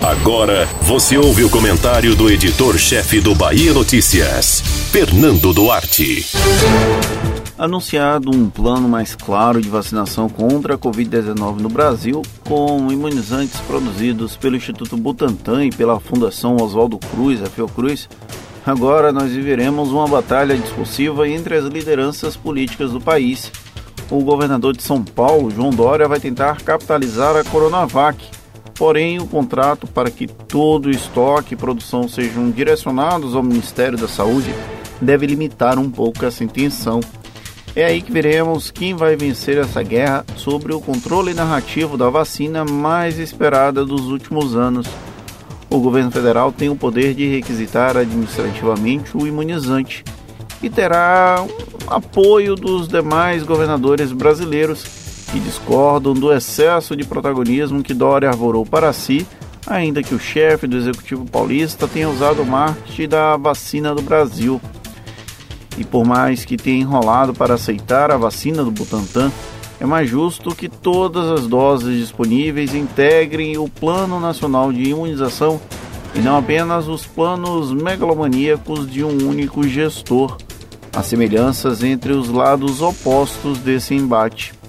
Agora você ouve o comentário do editor-chefe do Bahia Notícias, Fernando Duarte. Anunciado um plano mais claro de vacinação contra a Covid-19 no Brasil, com imunizantes produzidos pelo Instituto Butantan e pela Fundação Oswaldo Cruz, a Fiocruz, agora nós viveremos uma batalha discursiva entre as lideranças políticas do país. O governador de São Paulo, João Dória, vai tentar capitalizar a Coronavac Porém, o contrato para que todo o estoque e produção sejam direcionados ao Ministério da Saúde deve limitar um pouco essa intenção. É aí que veremos quem vai vencer essa guerra sobre o controle narrativo da vacina mais esperada dos últimos anos. O governo federal tem o poder de requisitar administrativamente o imunizante e terá apoio dos demais governadores brasileiros que discordam do excesso de protagonismo que Dória arvorou para si, ainda que o chefe do executivo paulista tenha usado o marketing da vacina do Brasil. E por mais que tenha enrolado para aceitar a vacina do Butantan, é mais justo que todas as doses disponíveis integrem o Plano Nacional de Imunização e não apenas os planos megalomaníacos de um único gestor. Há semelhanças entre os lados opostos desse embate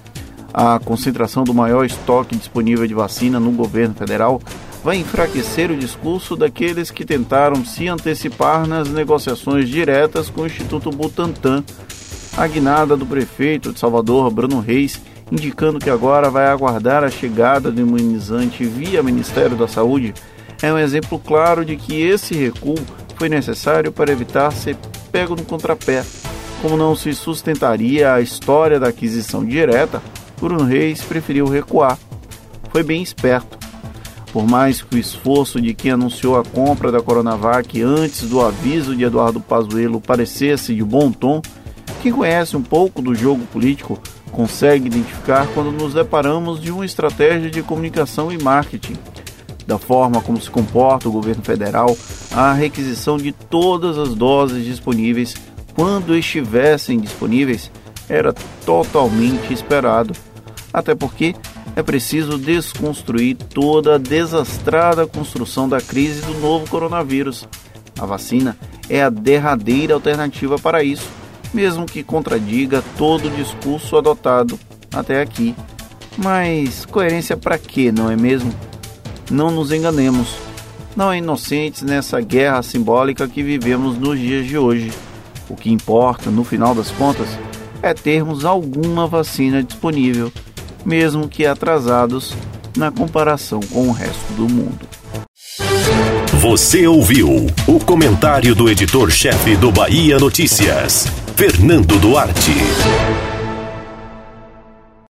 a concentração do maior estoque disponível de vacina no governo federal vai enfraquecer o discurso daqueles que tentaram se antecipar nas negociações diretas com o Instituto Butantan. A guinada do prefeito de Salvador, Bruno Reis, indicando que agora vai aguardar a chegada do imunizante via Ministério da Saúde, é um exemplo claro de que esse recuo foi necessário para evitar ser pego no contrapé. Como não se sustentaria a história da aquisição direta, Bruno Reis preferiu recuar. Foi bem esperto. Por mais que o esforço de quem anunciou a compra da Coronavac antes do aviso de Eduardo Pazuello parecesse de bom tom, quem conhece um pouco do jogo político consegue identificar quando nos deparamos de uma estratégia de comunicação e marketing. Da forma como se comporta o governo federal, a requisição de todas as doses disponíveis, quando estivessem disponíveis, era totalmente esperado até porque é preciso desconstruir toda a desastrada construção da crise do novo coronavírus. A vacina é a derradeira alternativa para isso, mesmo que contradiga todo o discurso adotado até aqui. Mas coerência para quê, não é mesmo? Não nos enganemos. Não há inocentes nessa guerra simbólica que vivemos nos dias de hoje. O que importa, no final das contas, é termos alguma vacina disponível mesmo que atrasados na comparação com o resto do mundo. Você ouviu o comentário do editor-chefe do Bahia Notícias, Fernando Duarte.